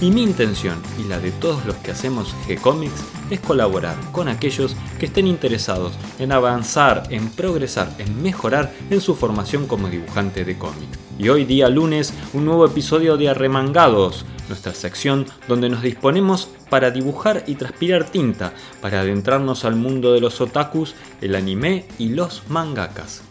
y mi intención y la de todos los que hacemos G-Comics es colaborar con aquellos que estén interesados en avanzar, en progresar, en mejorar en su formación como dibujante de cómic. Y hoy día lunes un nuevo episodio de Arremangados, nuestra sección donde nos disponemos para dibujar y transpirar tinta, para adentrarnos al mundo de los otakus, el anime y los mangakas.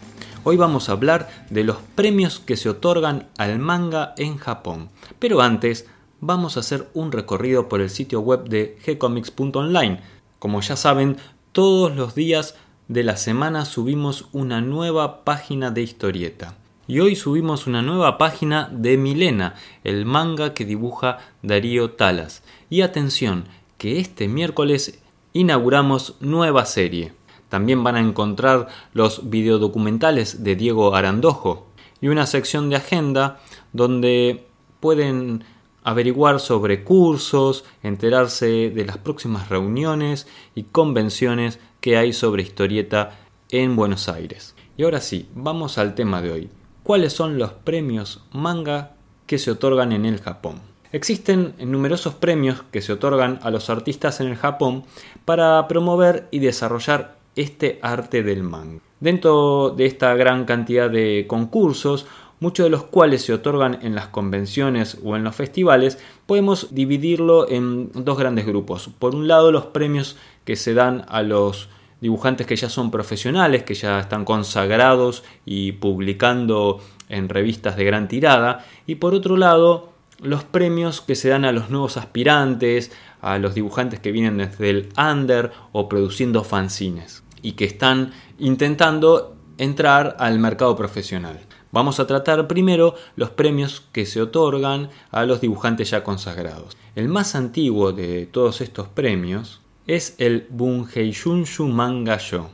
Hoy vamos a hablar de los premios que se otorgan al manga en Japón. Pero antes, vamos a hacer un recorrido por el sitio web de gcomics.online. Como ya saben, todos los días de la semana subimos una nueva página de historieta. Y hoy subimos una nueva página de Milena, el manga que dibuja Darío Talas. Y atención, que este miércoles inauguramos nueva serie. También van a encontrar los videodocumentales de Diego Arandojo y una sección de agenda donde pueden averiguar sobre cursos, enterarse de las próximas reuniones y convenciones que hay sobre historieta en Buenos Aires. Y ahora sí, vamos al tema de hoy. ¿Cuáles son los premios manga que se otorgan en el Japón? Existen numerosos premios que se otorgan a los artistas en el Japón para promover y desarrollar este arte del manga. Dentro de esta gran cantidad de concursos, muchos de los cuales se otorgan en las convenciones o en los festivales, podemos dividirlo en dos grandes grupos. Por un lado, los premios que se dan a los dibujantes que ya son profesionales, que ya están consagrados y publicando en revistas de gran tirada, y por otro lado, los premios que se dan a los nuevos aspirantes, a los dibujantes que vienen desde el under o produciendo fanzines y que están intentando entrar al mercado profesional. Vamos a tratar primero los premios que se otorgan a los dibujantes ya consagrados. El más antiguo de todos estos premios es el Bunheishunshu Manga Sho,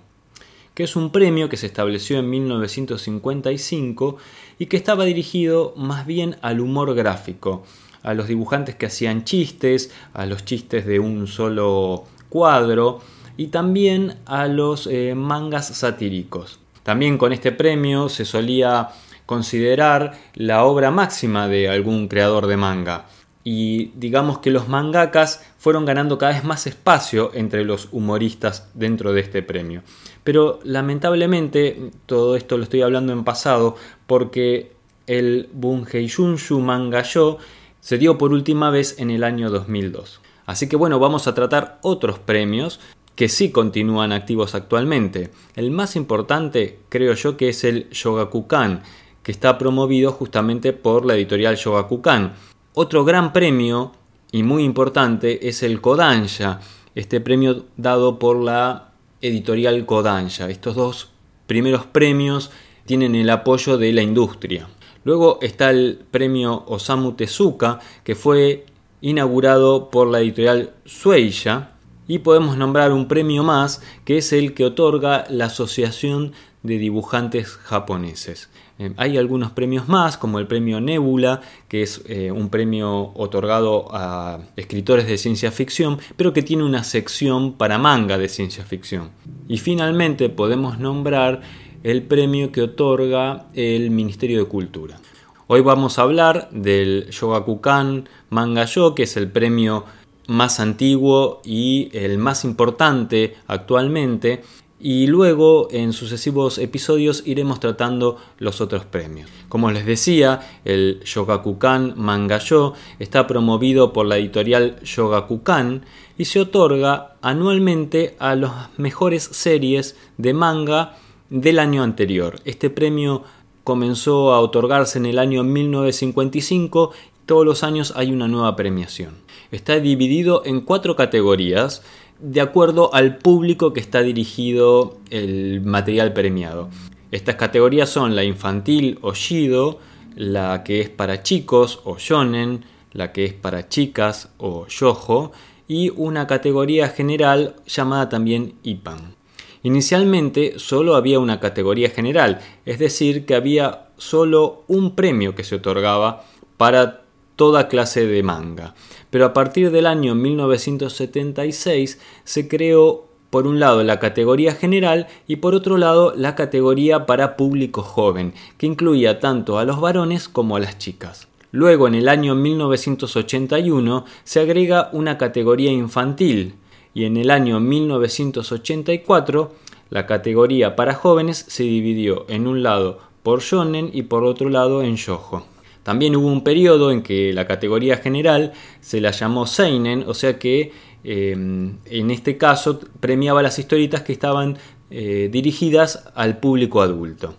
que es un premio que se estableció en 1955 y que estaba dirigido más bien al humor gráfico, a los dibujantes que hacían chistes, a los chistes de un solo cuadro, y también a los eh, mangas satíricos. También con este premio se solía considerar la obra máxima de algún creador de manga. Y digamos que los mangakas fueron ganando cada vez más espacio entre los humoristas dentro de este premio. Pero lamentablemente, todo esto lo estoy hablando en pasado, porque el Bunheishunshu Manga Yo se dio por última vez en el año 2002. Así que bueno, vamos a tratar otros premios que sí continúan activos actualmente. El más importante creo yo que es el Shogakukan, que está promovido justamente por la editorial Shogakukan. Otro gran premio y muy importante es el Kodansha, este premio dado por la editorial Kodansha. Estos dos primeros premios tienen el apoyo de la industria. Luego está el premio Osamu Tezuka, que fue inaugurado por la editorial Sueya y podemos nombrar un premio más que es el que otorga la Asociación de Dibujantes Japoneses. Eh, hay algunos premios más, como el premio Nebula, que es eh, un premio otorgado a escritores de ciencia ficción, pero que tiene una sección para manga de ciencia ficción. Y finalmente podemos nombrar el premio que otorga el Ministerio de Cultura. Hoy vamos a hablar del Shogakukan Manga Yo, que es el premio más antiguo y el más importante actualmente y luego en sucesivos episodios iremos tratando los otros premios. Como les decía, el Shogakukan Manga Yo está promovido por la editorial Shogakukan y se otorga anualmente a las mejores series de manga del año anterior. Este premio comenzó a otorgarse en el año 1955 todos los años hay una nueva premiación. Está dividido en cuatro categorías de acuerdo al público que está dirigido el material premiado. Estas categorías son la infantil o shido, la que es para chicos o shonen, la que es para chicas o yojo y una categoría general llamada también IPAN. Inicialmente solo había una categoría general, es decir, que había solo un premio que se otorgaba para toda clase de manga. Pero a partir del año 1976 se creó por un lado la categoría general y por otro lado la categoría para público joven, que incluía tanto a los varones como a las chicas. Luego, en el año 1981, se agrega una categoría infantil y en el año 1984 la categoría para jóvenes se dividió en un lado por shonen y por otro lado en shoujo. También hubo un periodo en que la categoría general se la llamó seinen, o sea que em, en este caso premiaba las historietas que estaban eh, dirigidas al público adulto.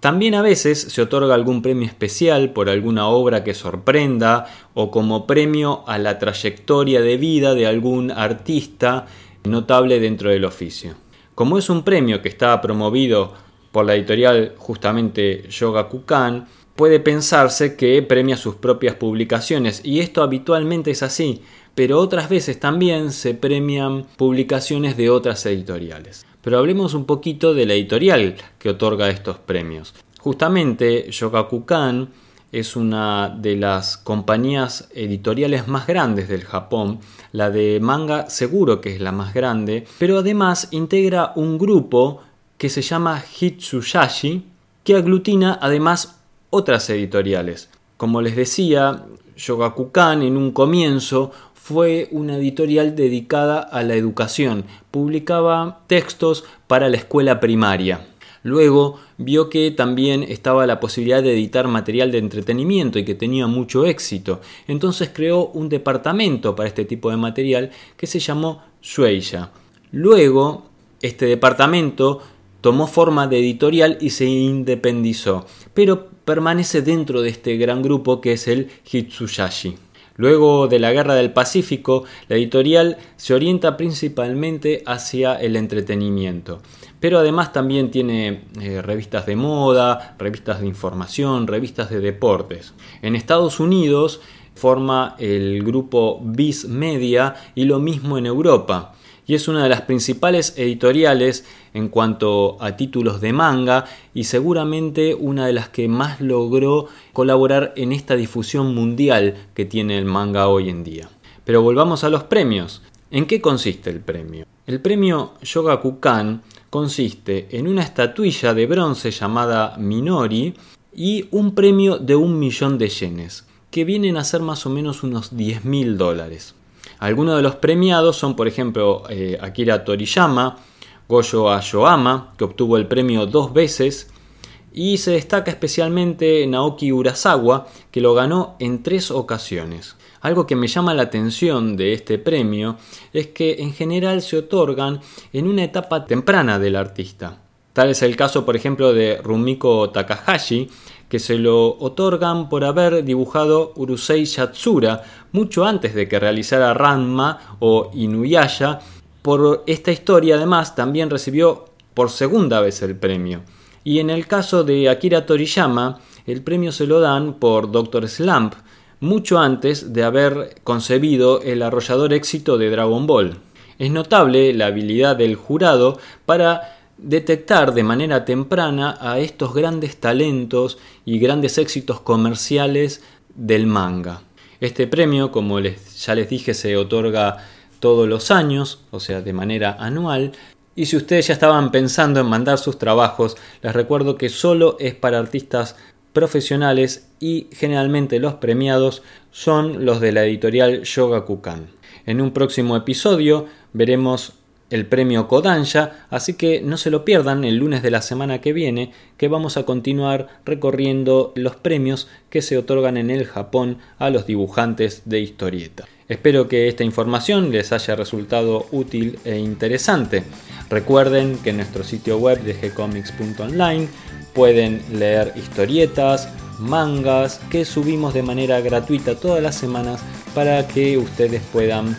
También a veces se otorga algún premio especial por alguna obra que sorprenda o como premio a la trayectoria de vida de algún artista notable dentro del oficio. Como es un premio que está promovido por la editorial justamente Yogakukan, puede pensarse que premia sus propias publicaciones y esto habitualmente es así, pero otras veces también se premian publicaciones de otras editoriales. Pero hablemos un poquito de la editorial que otorga estos premios. Justamente Shogakukan es una de las compañías editoriales más grandes del Japón, la de manga seguro que es la más grande, pero además integra un grupo que se llama Hitsuyashi, que aglutina además otras editoriales. Como les decía, Shogakukan en un comienzo fue una editorial dedicada a la educación, publicaba textos para la escuela primaria. Luego vio que también estaba la posibilidad de editar material de entretenimiento y que tenía mucho éxito. Entonces creó un departamento para este tipo de material que se llamó Shueisha. Luego, este departamento tomó forma de editorial y se independizó, pero permanece dentro de este gran grupo que es el Hitsuyashi. Luego de la Guerra del Pacífico, la editorial se orienta principalmente hacia el entretenimiento, pero además también tiene eh, revistas de moda, revistas de información, revistas de deportes. En Estados Unidos forma el grupo Viz Media y lo mismo en Europa y es una de las principales editoriales en cuanto a títulos de manga y seguramente una de las que más logró colaborar en esta difusión mundial que tiene el manga hoy en día. Pero volvamos a los premios. ¿En qué consiste el premio? El premio Yogakukan consiste en una estatuilla de bronce llamada Minori y un premio de un millón de yenes, que vienen a ser más o menos unos 10 mil dólares. Algunos de los premiados son, por ejemplo, eh, Akira Toriyama, Goyo Ayoama, que obtuvo el premio dos veces, y se destaca especialmente Naoki Urasawa, que lo ganó en tres ocasiones. Algo que me llama la atención de este premio es que en general se otorgan en una etapa temprana del artista. Tal es el caso, por ejemplo, de Rumiko Takahashi, que se lo otorgan por haber dibujado Urusei Yatsura mucho antes de que realizara Ranma o Inuyasha. Por esta historia además también recibió por segunda vez el premio. Y en el caso de Akira Toriyama, el premio se lo dan por Doctor Slump, mucho antes de haber concebido el arrollador éxito de Dragon Ball. Es notable la habilidad del jurado para detectar de manera temprana a estos grandes talentos y grandes éxitos comerciales del manga. Este premio, como les, ya les dije, se otorga todos los años, o sea, de manera anual. Y si ustedes ya estaban pensando en mandar sus trabajos, les recuerdo que solo es para artistas profesionales y generalmente los premiados son los de la editorial Yogakukan. En un próximo episodio veremos el premio Kodansha, así que no se lo pierdan el lunes de la semana que viene, que vamos a continuar recorriendo los premios que se otorgan en el Japón a los dibujantes de historieta. Espero que esta información les haya resultado útil e interesante. Recuerden que en nuestro sitio web de gcomics.online pueden leer historietas, mangas que subimos de manera gratuita todas las semanas para que ustedes puedan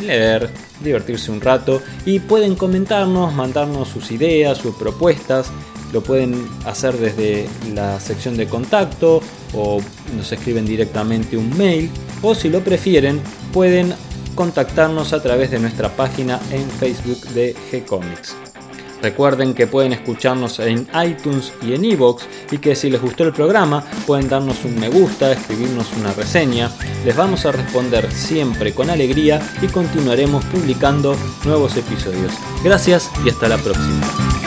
leer, divertirse un rato y pueden comentarnos, mandarnos sus ideas, sus propuestas. Lo pueden hacer desde la sección de contacto o nos escriben directamente un mail o si lo prefieren pueden contactarnos a través de nuestra página en Facebook de G-Comics. Recuerden que pueden escucharnos en iTunes y en iVoox y que si les gustó el programa pueden darnos un me gusta, escribirnos una reseña. Les vamos a responder siempre con alegría y continuaremos publicando nuevos episodios. Gracias y hasta la próxima.